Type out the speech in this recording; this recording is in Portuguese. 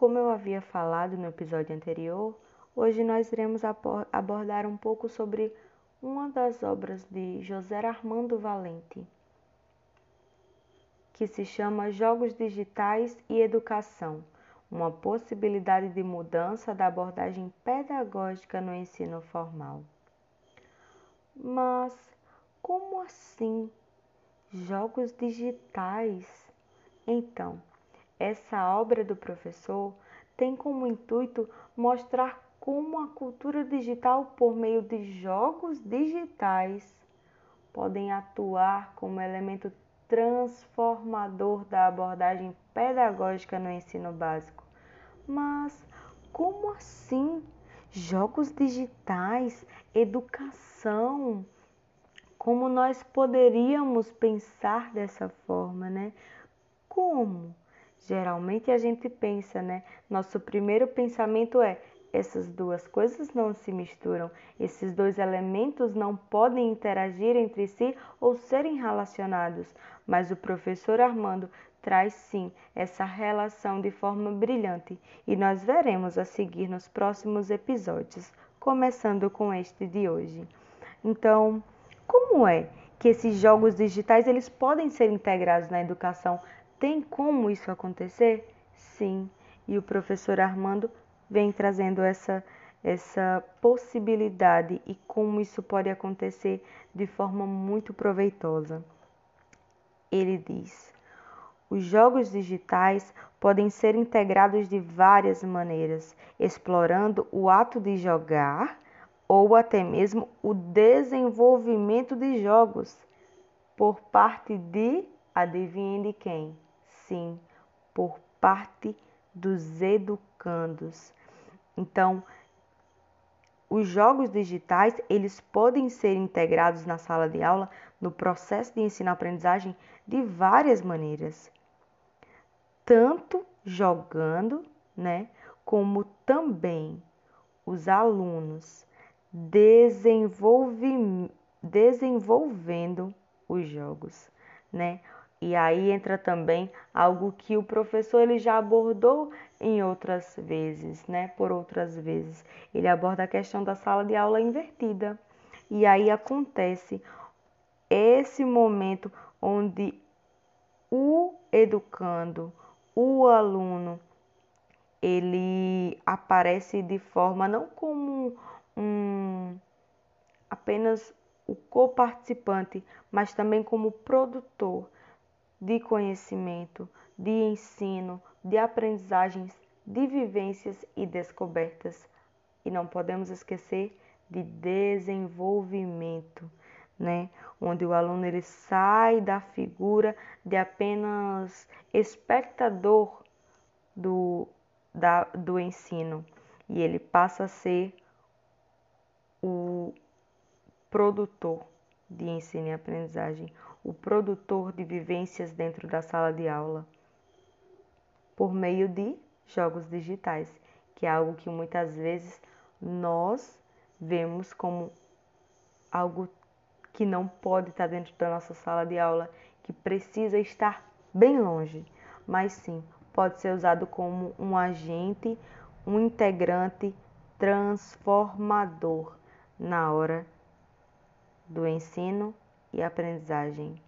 Como eu havia falado no episódio anterior, hoje nós iremos abordar um pouco sobre uma das obras de José Armando Valente, que se chama Jogos Digitais e Educação uma possibilidade de mudança da abordagem pedagógica no ensino formal. Mas como assim? Jogos digitais? Então, essa obra do professor tem como intuito mostrar como a cultura digital, por meio de jogos digitais, podem atuar como elemento transformador da abordagem pedagógica no ensino básico. Mas como assim? Jogos digitais, educação. Como nós poderíamos pensar dessa forma, né? Como? Geralmente a gente pensa, né? Nosso primeiro pensamento é: essas duas coisas não se misturam, esses dois elementos não podem interagir entre si ou serem relacionados. Mas o professor Armando traz sim essa relação de forma brilhante e nós veremos a seguir nos próximos episódios, começando com este de hoje. Então, como é que esses jogos digitais eles podem ser integrados na educação? Tem como isso acontecer? Sim, e o professor Armando vem trazendo essa essa possibilidade e como isso pode acontecer de forma muito proveitosa. Ele diz: os jogos digitais podem ser integrados de várias maneiras, explorando o ato de jogar ou até mesmo o desenvolvimento de jogos por parte de, adivinhem de quem? Sim, por parte dos educandos. Então, os jogos digitais, eles podem ser integrados na sala de aula no processo de ensino-aprendizagem de várias maneiras. Tanto jogando, né, como também os alunos desenvolvendo os jogos, né? E aí entra também algo que o professor ele já abordou em outras vezes, né? Por outras vezes. Ele aborda a questão da sala de aula invertida. E aí acontece esse momento onde o educando, o aluno, ele aparece de forma não como um apenas o coparticipante, mas também como produtor de conhecimento, de ensino, de aprendizagens, de vivências e descobertas. E não podemos esquecer de desenvolvimento, né? Onde o aluno ele sai da figura de apenas espectador do, da, do ensino e ele passa a ser o produtor de ensino e aprendizagem, o produtor de vivências dentro da sala de aula, por meio de jogos digitais, que é algo que muitas vezes nós vemos como algo que não pode estar dentro da nossa sala de aula, que precisa estar bem longe, mas sim pode ser usado como um agente, um integrante transformador na hora do ensino e aprendizagem.